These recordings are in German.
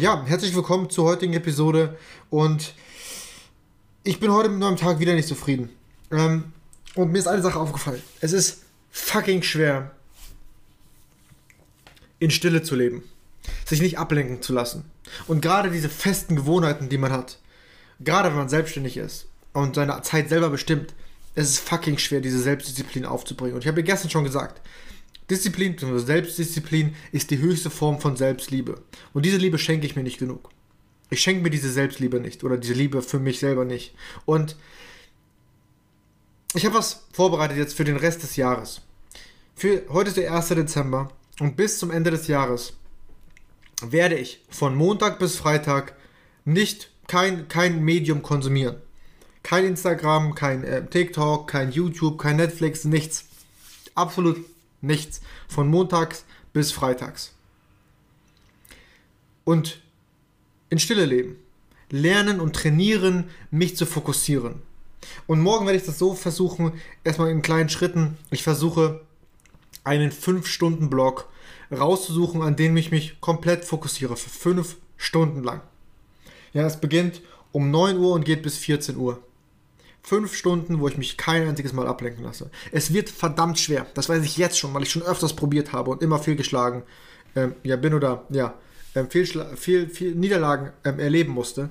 Ja, herzlich willkommen zur heutigen Episode und ich bin heute mit meinem Tag wieder nicht zufrieden. Ähm, und mir ist eine Sache aufgefallen. Es ist fucking schwer, in Stille zu leben. Sich nicht ablenken zu lassen. Und gerade diese festen Gewohnheiten, die man hat, gerade wenn man selbstständig ist und seine Zeit selber bestimmt, es ist fucking schwer, diese Selbstdisziplin aufzubringen. Und ich habe ja gestern schon gesagt, Disziplin, Selbstdisziplin ist die höchste Form von Selbstliebe. Und diese Liebe schenke ich mir nicht genug. Ich schenke mir diese Selbstliebe nicht oder diese Liebe für mich selber nicht. Und ich habe was vorbereitet jetzt für den Rest des Jahres. Für heute ist der 1. Dezember und bis zum Ende des Jahres werde ich von Montag bis Freitag nicht kein, kein Medium konsumieren. Kein Instagram, kein äh, TikTok, kein YouTube, kein Netflix, nichts. Absolut Nichts. Von montags bis freitags. Und in Stille leben. Lernen und trainieren, mich zu fokussieren. Und morgen werde ich das so versuchen, erstmal in kleinen Schritten. Ich versuche einen 5-Stunden-Block rauszusuchen, an dem ich mich komplett fokussiere. Für 5 Stunden lang. Ja, es beginnt um 9 Uhr und geht bis 14 Uhr. Fünf Stunden, wo ich mich kein einziges Mal ablenken lasse. Es wird verdammt schwer. Das weiß ich jetzt schon, weil ich schon öfters probiert habe und immer fehlgeschlagen ähm, ja, bin oder ja, ähm, viel, viel, viel Niederlagen ähm, erleben musste.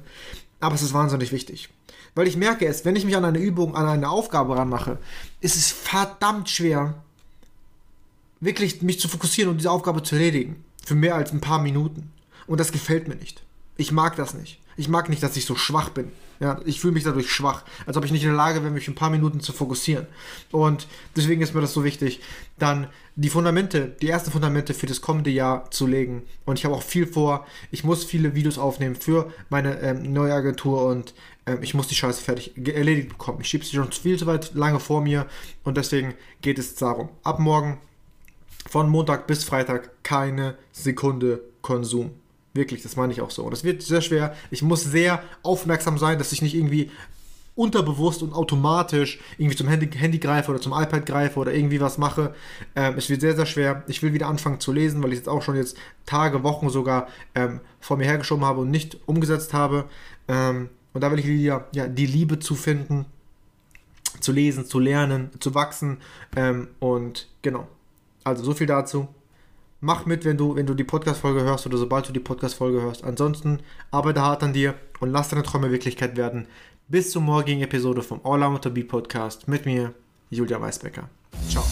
Aber es ist wahnsinnig wichtig. Weil ich merke es, wenn ich mich an eine Übung, an eine Aufgabe ranmache, ist es verdammt schwer, wirklich mich zu fokussieren und diese Aufgabe zu erledigen. Für mehr als ein paar Minuten. Und das gefällt mir nicht. Ich mag das nicht. Ich mag nicht, dass ich so schwach bin. Ja, ich fühle mich dadurch schwach, als ob ich nicht in der Lage wäre, mich ein paar Minuten zu fokussieren. Und deswegen ist mir das so wichtig, dann die Fundamente, die ersten Fundamente für das kommende Jahr zu legen. Und ich habe auch viel vor. Ich muss viele Videos aufnehmen für meine ähm, neue Agentur und ähm, ich muss die Scheiße fertig erledigt bekommen. Ich schiebe sie schon viel zu weit lange vor mir und deswegen geht es darum. Ab morgen von Montag bis Freitag keine Sekunde Konsum. Wirklich, das meine ich auch so. Und das wird sehr schwer. Ich muss sehr aufmerksam sein, dass ich nicht irgendwie unterbewusst und automatisch irgendwie zum Handy, Handy greife oder zum iPad greife oder irgendwie was mache. Ähm, es wird sehr, sehr schwer. Ich will wieder anfangen zu lesen, weil ich jetzt auch schon jetzt Tage, Wochen sogar ähm, vor mir hergeschoben habe und nicht umgesetzt habe. Ähm, und da will ich wieder ja, die Liebe zu finden, zu lesen, zu lernen, zu wachsen. Ähm, und genau. Also so viel dazu. Mach mit, wenn du, wenn du die Podcast-Folge hörst oder sobald du die Podcast-Folge hörst. Ansonsten arbeite hart an dir und lass deine Träume Wirklichkeit werden. Bis zur morgigen Episode vom All I Want to Be Podcast mit mir, Julia Weisbecker. Ciao.